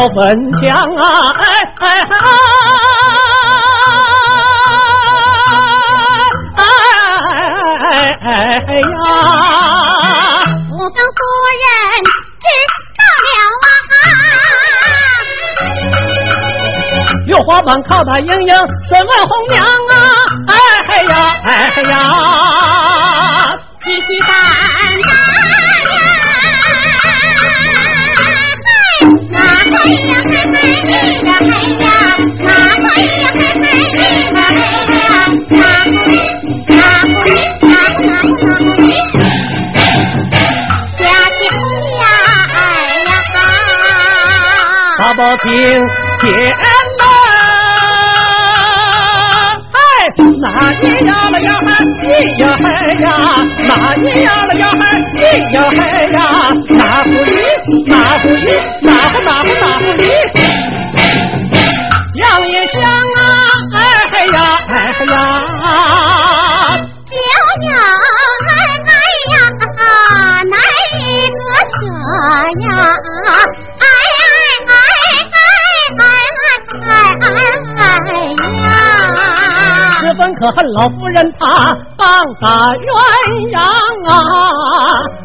叫粉墙啊，哎哎哎哎哎呀！我跟夫人知道了啊，月花板靠他盈盈，身为红娘大宝听天呐，哎，哪咿呀？了呀？嗨，咿呀？嗨呀，哪咿呀？了呀？嗨，咿呀？嗨呀，哪呼咿哪呼咿。哪壶哪壶里，可恨老夫人她棒打鸳鸯啊！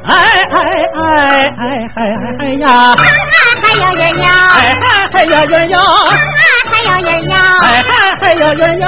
哎哎哎哎哎哎呀！还要鸳鸯，哎嗨还要鸳鸯，还要鸳鸯，哎嗨还要鸳鸯，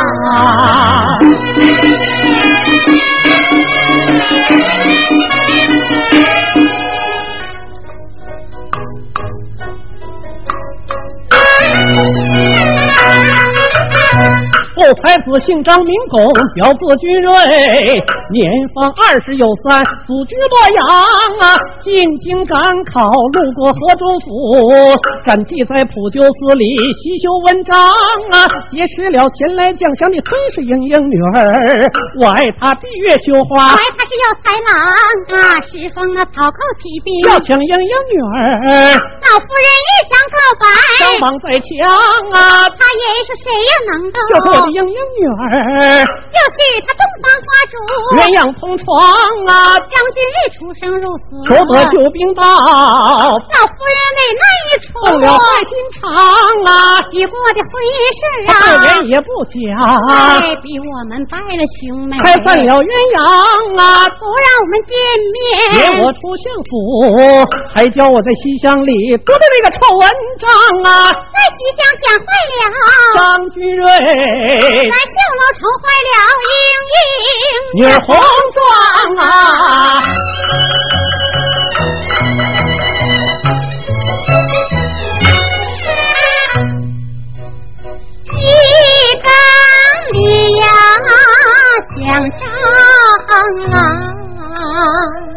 啊才子姓张名公，表字君瑞，年方二十有三，祖居洛阳啊。进京赶考，路过河州府，暂寄在普救寺里习修文章啊。结识了前来将相的崔氏英英女儿，我爱她闭月羞花，我爱她是有才郎啊，十方啊草寇起兵，要抢英英女儿。老夫人一张告白，张榜在墙啊，他也说谁又能够？就是我的英英女儿，就是他东方花烛，鸳鸯同床啊。张君日出生入死，求得救兵到，老夫人为那一出动了坏心肠啊。许过的婚事啊，二人也不讲，还逼我们拜了兄妹，开散了鸳鸯啊，不让我们见面，接我出相府，还叫我在西厢里读的那个臭文章啊，在西厢讲坏了。张君瑞。那小楼愁坏了莺莺，女儿红妆啊，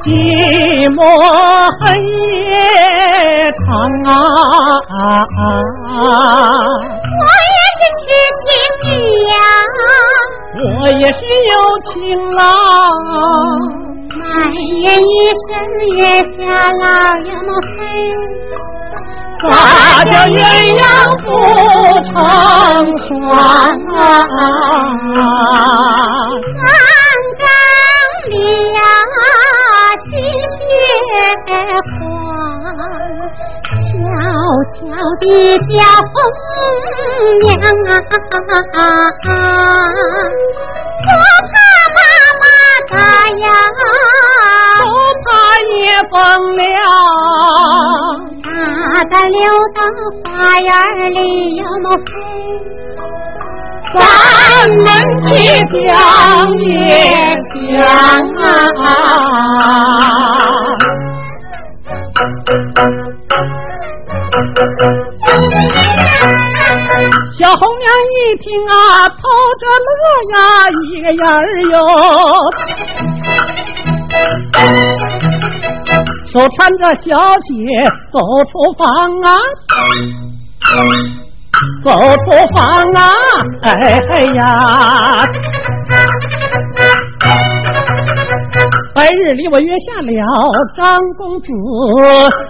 寂寞夜长啊，我也。是情女呀，我也是有情郎。埋怨一生月下老又黑，咋叫鸳鸯不成双啊？三更里呀，新雪花，悄悄地叫风娘啊，不怕。妈妈打呀，不怕夜风凉，大胆溜到花园里有么？咱们去讲也讲啊！小红娘一听啊，偷着乐呀，一个眼儿哟，手搀着小姐走出房啊，走出房啊，哎呀！白日里我约下了张公子，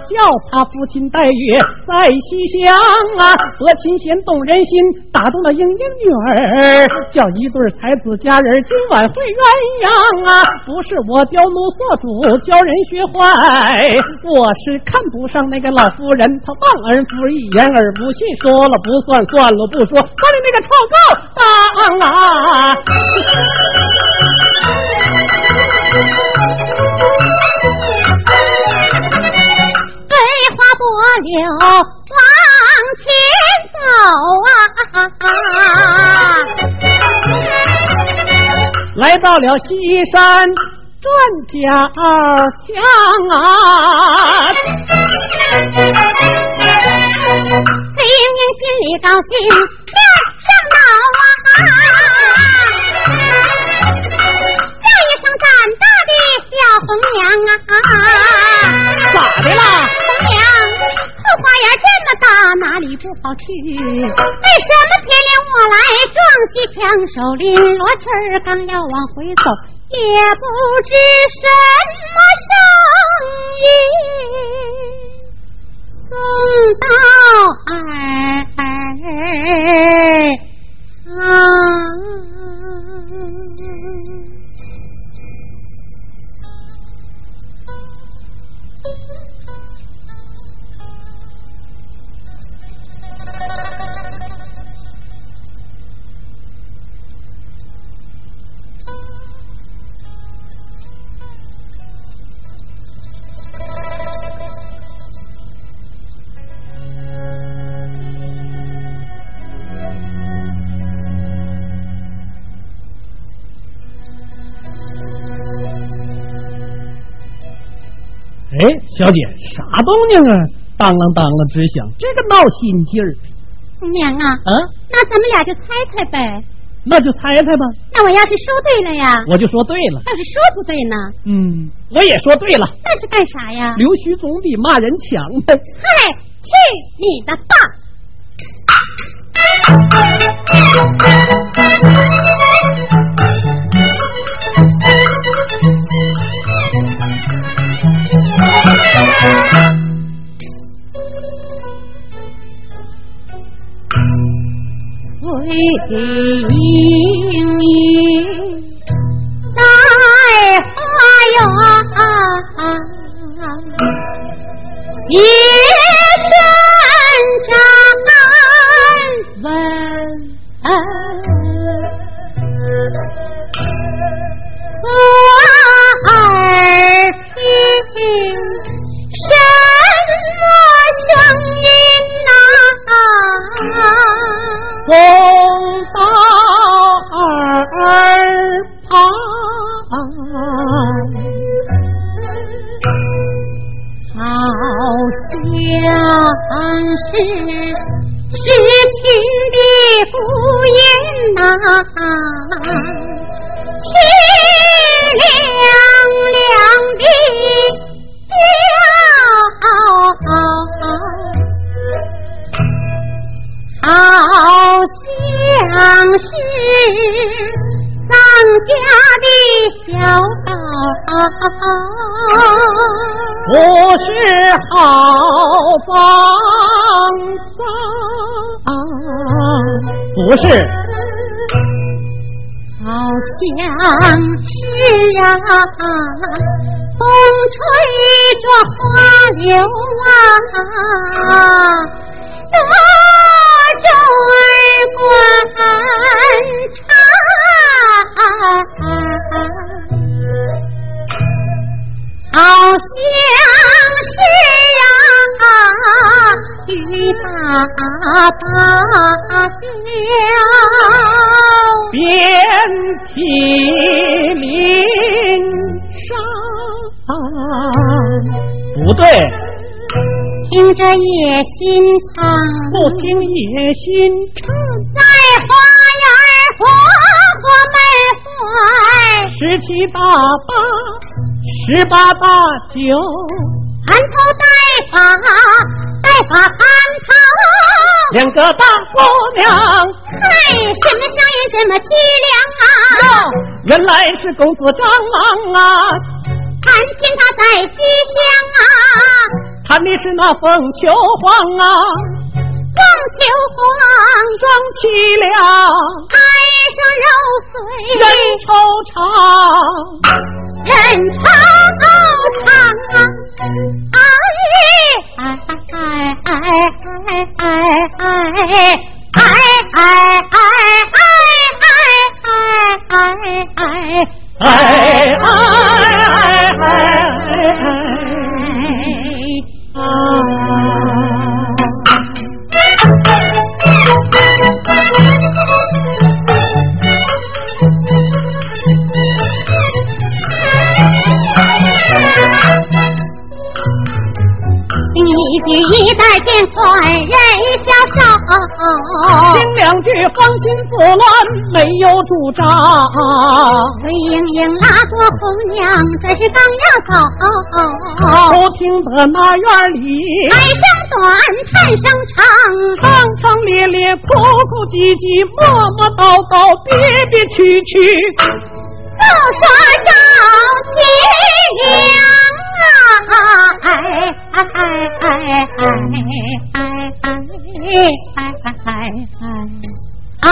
叫他父亲带月在西厢啊，和琴弦动人心，打动了莺莺女儿，叫一对才子佳人今晚会鸳鸯啊！不是我刁奴所主，教人学坏，我是看不上那个老夫人，她忘恩负义，言而不信，说了不算，算了不说，把你那个臭狗当啊！话不留，往前走啊！来到了西山转角墙啊，崔莺莺心里高兴，跳上脑啊！红娘啊，咋的了？红娘，后花园这么大，哪里不好去？为什么偏连我来撞西墙？手里罗裙儿刚要往回走，也不知什么声音送到耳小姐，啥动静啊？当啷当啷直响，这个闹心劲儿。红娘啊，啊，那咱们俩就猜猜呗。那就猜猜吧。那我要是说对了呀，我就说对了。要是说不对呢？嗯，我也说对了。那是干啥呀？溜须总比骂人强呗。嗨，去你的吧！为莺莺在花园，夜深站问可耳听什么声音呐？送到耳是。好像是啊，打芭蕉。遍体鳞伤，不对，听着也心疼，不听也心疼，在花园活活闷坏，十七八八，十八八九，含头戴发，戴发含头，两个大姑娘。嗨，什么声音这么凄凉啊？原来是公子张郎啊！看见他在西厢啊，弹的是那凤求凰啊，凤求凰双凄凉，爱上肉碎人惆怅，人惆 है 芳心自乱没有主张。崔莺莺那个红娘这是刚要走，不听得那院里台声短，叹声长，长长咧咧，哭哭唧唧，磨磨叨叨，憋憋屈屈，都说赵七娘。哎哎哎哎哎哎哎哎哎哎哎哎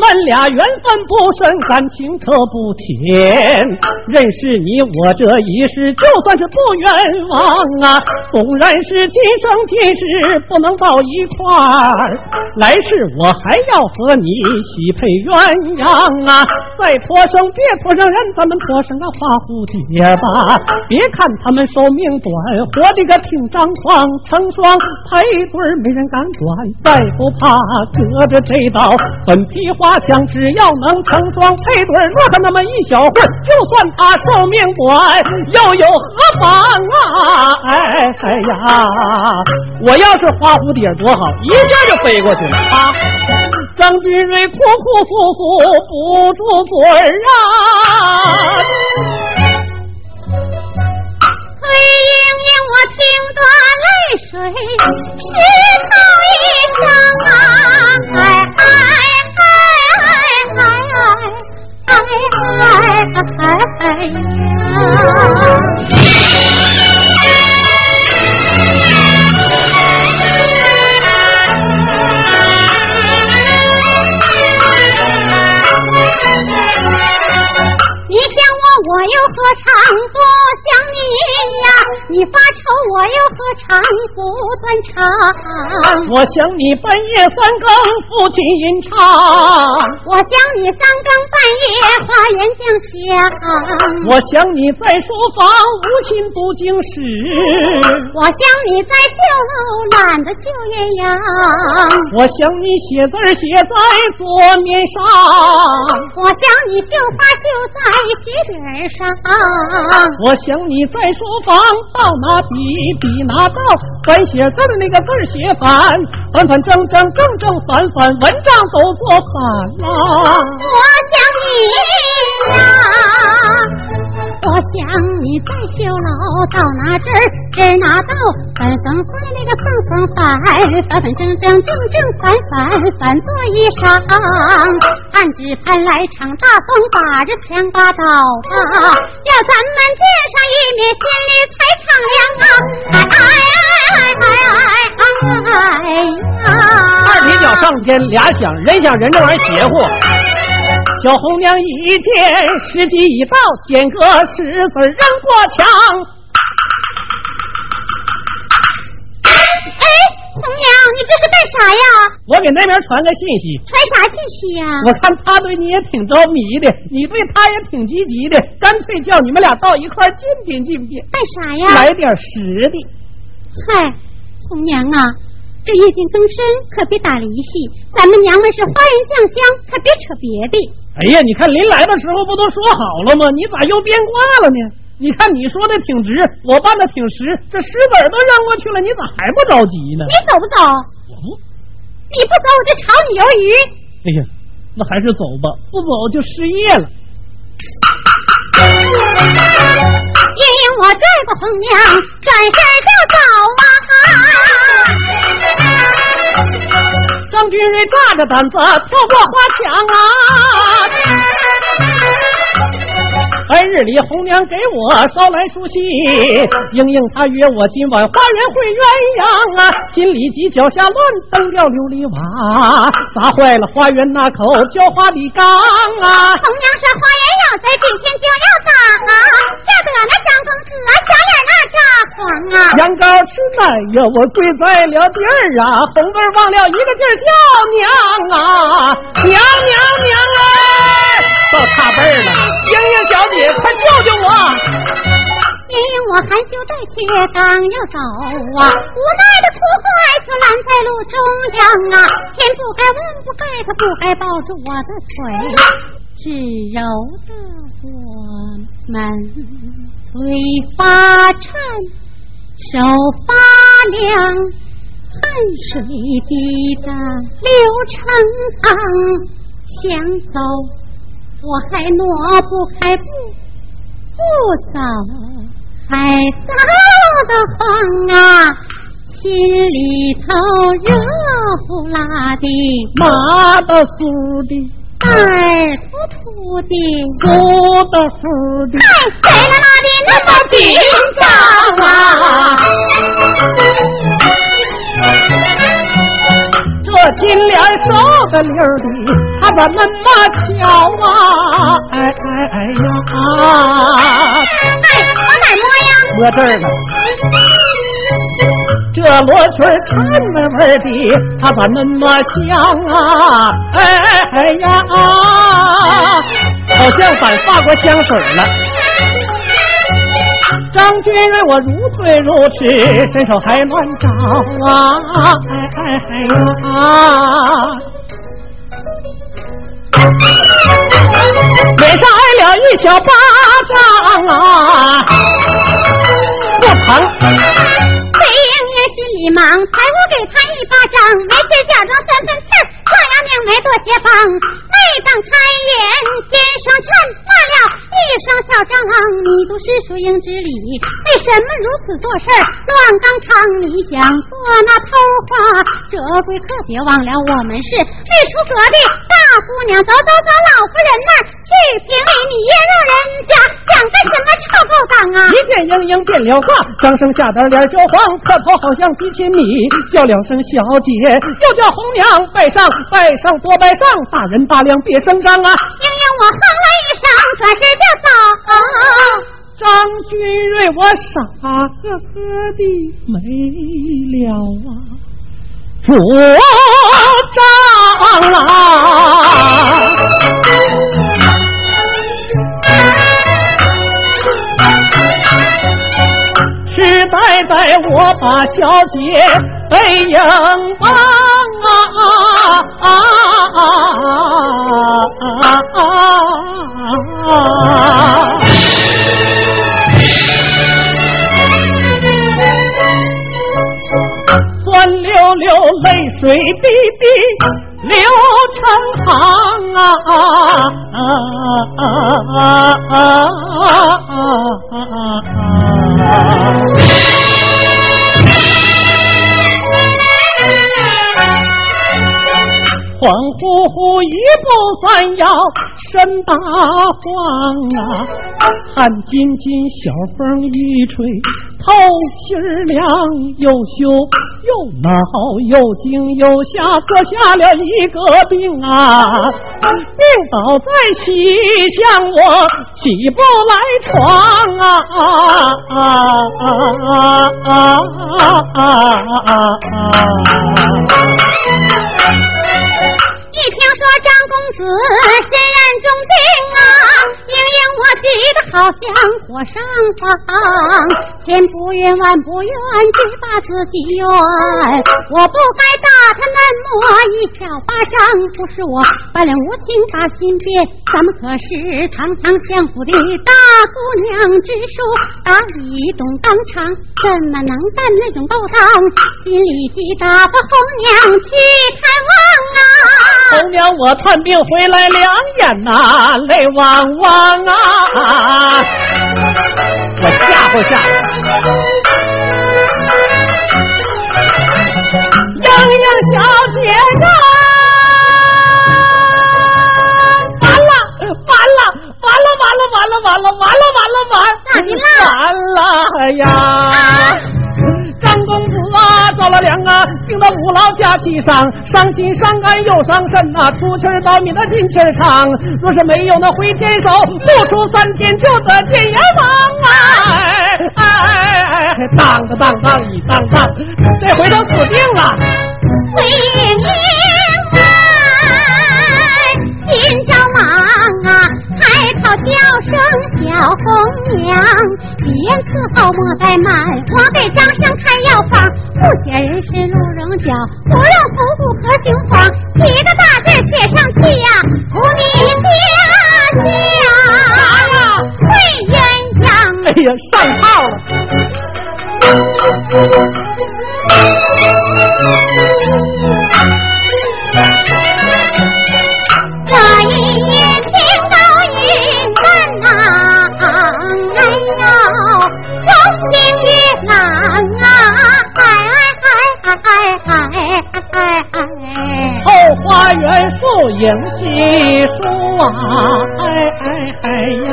们俩缘分不深，感情可不浅。认识你我这一世，就算是不冤枉啊。纵然是今生今世不能到一块儿，来世我还要和你喜配鸳鸯啊。再托生别托生人，咱们托生个花蝴蝶吧。别看他们寿命短，活的个挺张狂，成双配对没人敢管。再不怕隔着这道粉皮。花枪只要能成双配对，若他那么一小会儿就算他寿命短，又有何妨啊？哎哎呀，我要是花蝴蝶多好，一下就飞过去了啊！张君瑞哭哭诉诉不住嘴儿啊！崔莺莺，我听得泪水湿透衣裳啊！哎哎。哎你想我，我又何尝不想你呀？你发愁，我又何尝不断肠？我想你半夜三更抚琴吟唱，我想你三更半夜花园讲香，我想你在书房无心读经史，我想你在绣楼懒得绣鸳鸯，我想你写字写在桌面上，我想你绣花绣在鞋底上，我想你在书房，倒拿笔笔拿到，翻写字的那个字儿写反，反反正正正正反反，文章都做反了。我想你呀。我想你在绣楼，到哪针儿针儿拿到，反缝缝那个缝缝反，反反正正正正反反反做衣裳。暗指盼来场大风，把着枪把刀把，要咱们见上一面，心里才敞亮啊！哎哎哎哎哎呀！二踢脚上天，俩响，人想人这玩意邪乎。小红娘一见时机已到，捡个石子扔过墙。哎，红娘，你这是干啥呀？我给那边传个信息。传啥信息呀？我看他对你也挺着迷的，你对他也挺积极的，干脆叫你们俩到一块儿见见见见。干啥呀？来点实的。嗨，红娘啊！这夜间更深，可别打离戏。咱们娘们是花人酱香，可别扯别的。哎呀，你看临来的时候不都说好了吗？你咋又变卦了呢？你看你说的挺直，我办的挺实，这石子儿都扔过去了，你咋还不着急呢？你走不走？我不，你不走我就炒你鱿鱼。哎呀，那还是走吧，不走就失业了。因我拽过红娘，转身就走啊！张君瑞大着胆子跳过花墙啊！白日里，红娘给我捎来书信，英英她约我今晚花园会鸳鸯啊，心里急，脚下乱蹬掉琉璃瓦，砸坏了花园那口浇花的缸啊。红娘说花园要栽，今天就要砸，吓得那张公子啊，小眼那炸黄啊。羊羔吃奶呀，我跪在了地儿啊，红字忘了一个劲儿叫娘啊，娘娘娘哎，到差辈儿了，英英小姐。快救救我！因我含羞带怯，刚要走啊，无奈的苦海就拦在路中央啊！天不该，万不该，他不该抱住我的腿，只揉得我们腿发颤，手发凉，汗水滴得流成行，想走。我还挪不开步，不走还臊得慌啊，心里头热乎辣的，麻的酥的，胆儿突突的，酥的酥的，哎，谁了那的那么紧张啊？这金莲瘦的溜的，他咋那么巧啊？哎哎哎呀！哎，我哪摸呀？摸这儿了。这罗裙缠味味的，他咋那么香啊？哎哎呀啊！好像反发过香水了。张君瑞，我如醉如痴，伸手还乱找啊！哎哎哎呀！脸上挨了一小巴掌啊，不疼。忙，抬我给他一巴掌，没劲假装三分气儿，壮阳娘没多些帮。没等开言，先生趁骂了。一声小蟑螂，你读诗书应知理，为什么如此做事乱纲常？你想做那偷花，这回可别忘了我们是未出阁的大姑娘。走走走，老夫人那儿去评理，你也让人家讲个什么臭勾当啊！一见莺莺变了卦，张生吓得脸焦黄，侧头好像几千米，叫两声小姐，又叫红娘拜上拜上多拜上，大人大量别声张啊！莺莺我哼了一声，转身就。走，张君瑞，我傻呵呵的没了啊！主张郎，拜拜，我把小姐背影忘啊。啊啊啊啊啊啊，酸溜溜，泪水滴滴流成行。摇，身大慌啊！汗津津，小风一吹，透心凉，又羞又恼，又惊又吓，搁下了一个病啊！病倒在西厢，我起不来床啊啊啊啊啊啊啊！一听说张公子中山。好像火上放，千不愿万不愿，只把自己怨。我不该打他那么一小巴掌，不是我本领无情把心变，咱们可是堂堂相府的大姑娘之术，打理懂当场，怎么能干那种勾当？心里急打发红娘去看望啊。红娘，我探病回来两眼呐，泪汪汪啊！我吓唬吓唬。莺莺小姐呀，完了完了完了完了完了完了完了完了完了完了呀！张公子啊，着了凉啊，病到五老家旗上，伤心伤肝又伤肾呐，出气儿倒的进气儿长。若是没有那回天手，不出三天就得见阎王啊！哎哎哎，当当当当一当当，这回都死定了。回营啊，心着忙啊。抬头叫声小红娘，体验伺候莫怠慢，我给张生开药方。不写人参鹿茸角，不用虎骨和雄黄，几个大字写上去呀，福你家家会鸳鸯。哎呀，上套了。树影稀疏啊，哎哎哎呀，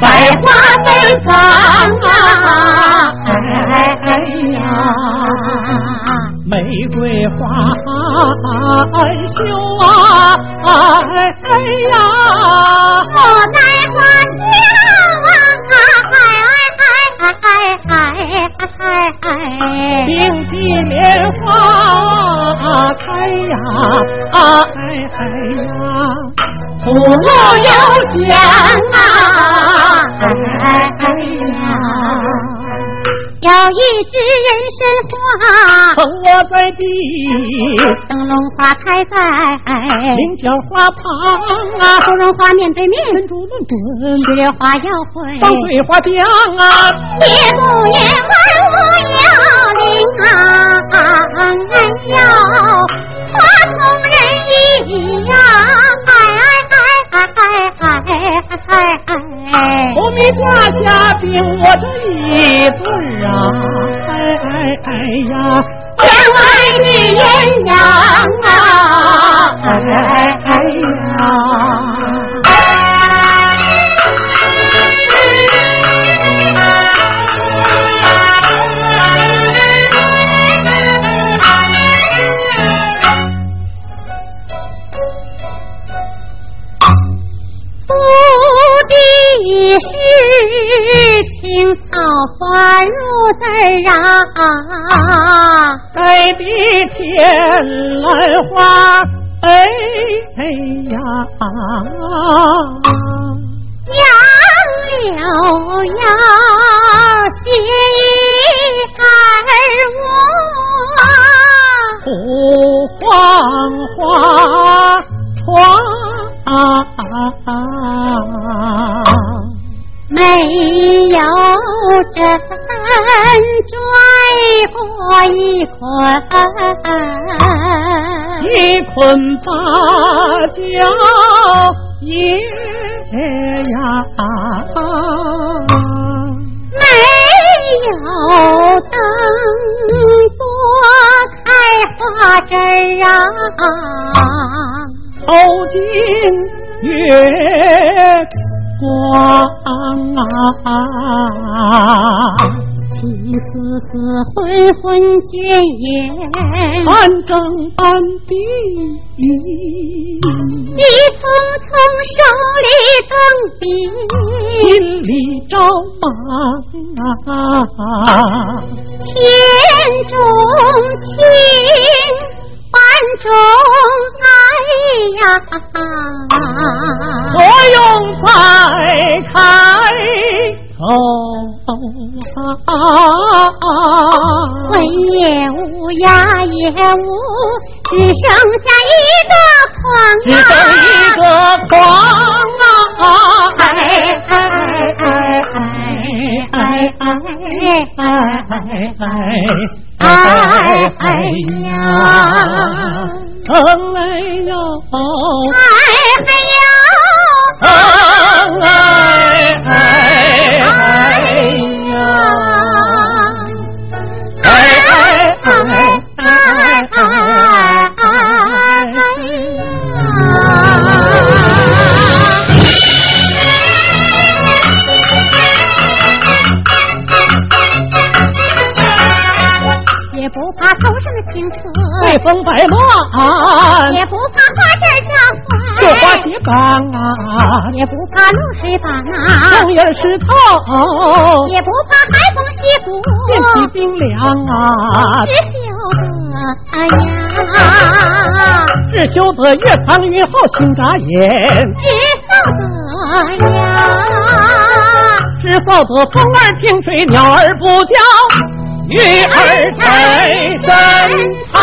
百花飞芳啊，哎哎哎呀，玫瑰花羞啊，哎哎呀，有奖啊，哎哎呀。有一只人参花，捧我在地；灯笼花开在菱角花旁啊，芙蓉花面对面，珍珠论准，石榴花要会，放桂花香啊，夜不夜万物要灵啊，哎呀，花同人意呀，哎哎哎哎哎哎哎，哎哎哎哎哎！我们家家订我这一对儿啊，哎哎哎呀！亲外的鸳鸯啊，哎哎哎呀！花如啊啊该天来花哎呀杨柳呀写一二我呼黄花窗啊啊啊没有针拽过一捆，一捆芭蕉叶呀，没有灯多开花枝儿啊，透进月光啊。情丝丝，昏昏倦眼，半睁半闭，西风从手里更比，心里着忙啊。天中情，中爱呀，作用再开。哦啊！也无，雅也无，只剩下一个狂啊！只剩一个狂啊！哎哎哎哎哎哎哎随风摆乱，也不怕花枝夹绣花花，斜杠啊，也不怕露水把那，红叶湿透，也不怕寒风袭骨，天气冰凉啊，只晓得呀，只晓得越藏越好心眨眼，只晓得呀，只造得风儿听吹，鸟儿不叫，鱼儿在身旁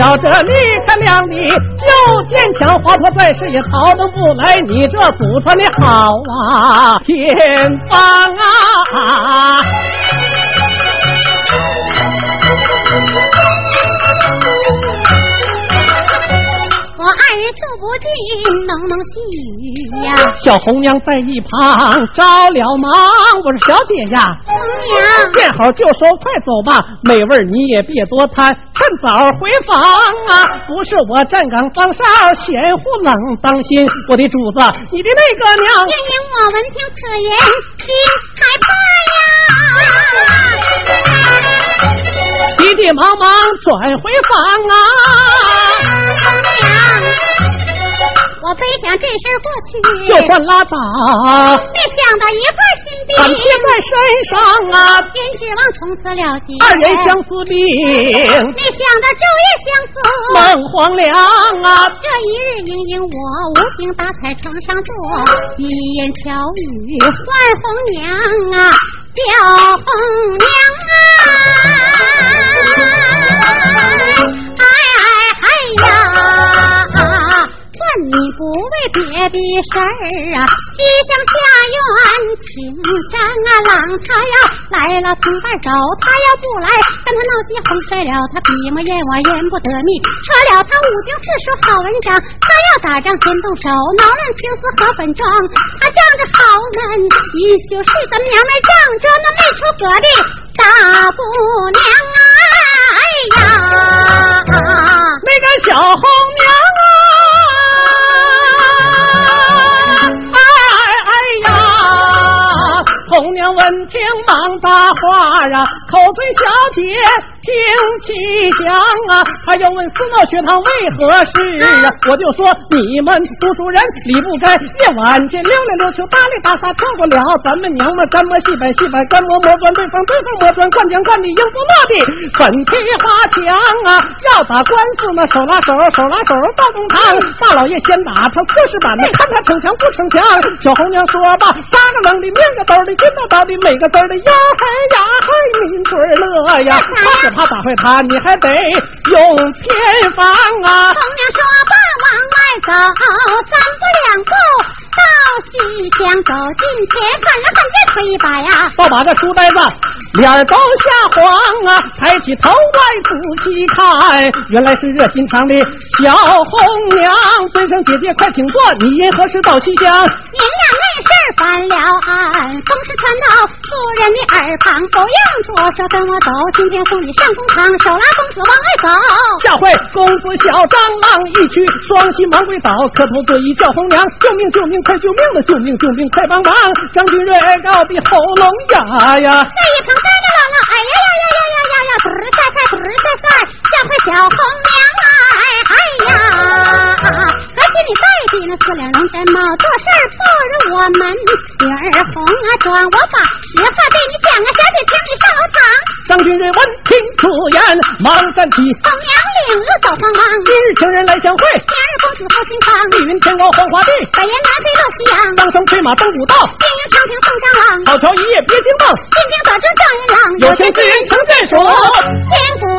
瞧着你看亮你就坚强活泼，在世也逃得不来，你这祖传的好啊，天方啊！尽，浓浓细雨呀，小红娘在一旁着了忙，我说小姐呀，红娘。见好就收，快走吧，美味你也别多贪，趁早回房啊！不是我站岗放哨，闲乎冷，当心我的主子，你的那个娘英英，我闻听此言，心害怕呀。急急忙忙转回房啊！我背想这事儿过去，就算拉倒，没想到一块心病，俺贴在身上啊，偏指望从此了结。二人相思病，没想到昼夜相思。梦黄粱啊，这一日，英英我无病打采床上坐，一言巧语唤红娘啊，叫红娘啊，别的事儿啊，西厢下院请战啊，郎他呀来了，同伴走，他要不来，跟他闹起哄摔了，他笔墨砚我言不得密，扯了他五经四书好文章，他要打仗先动手，恼乱青丝和粉妆，他仗着好门，一宿是咱娘们仗着那没出阁的大姑娘啊，哎呀！那个小红娘啊，娘闻听忙搭话啊，口对小姐听其详啊！他又问私闹学堂为何事啊？我就说你们读书人理不该夜晚间溜溜溜球，打里打撒，跳不了咱们娘们咱们西北西北，干磨磨砖对方对方磨砖，灌浆灌的应付落的粉皮花墙啊！要打官司呢，手拉手手拉手到公堂，大老爷先打他四十板的，看他逞强不逞强。小红娘说吧，三个冷的，面个兜的，金刀刀的，每个字的呀嘿呀嘿，抿嘴乐呀！他只怕打坏他，你还得用偏方啊！红娘说罢，往外走，三步两步到西厢，走近前，看了看这腿一把呀，倒把这书呆子脸儿都吓黄啊！抬起头来仔细看，原来是热心肠的小红娘。尊声姐姐，快请坐，你因何事到西厢？您俩那事儿翻了案，风是传到夫人的耳旁，不用多说，跟我走，今天送你上公堂，手拉公子往外走。下回公子小张郎一去，双膝忙跪倒，磕头作揖叫红娘，救命救命快救命的救命救命快帮忙！张君瑞告的喉咙哑呀，这一旁三个姥姥，哎呀呀呀呀呀呀呀，嘟儿赛赛嘟儿赛赛，叫唤小红娘哎哎呀，可惜你戴的那四两龙山帽，做事不如我们女儿红啊妆。我把实话对你讲啊，小姐请你上楼堂。张君瑞闻听此言，忙站起，红娘领路走慌忙，今日情人来相会，今日公子赴新房，密云天高黄花地，百言南飞落西洋，当声催马登古道，金鹰长亭送上郎，好桥一夜别惊梦，进京早知状元郎，有情之人情在手。千古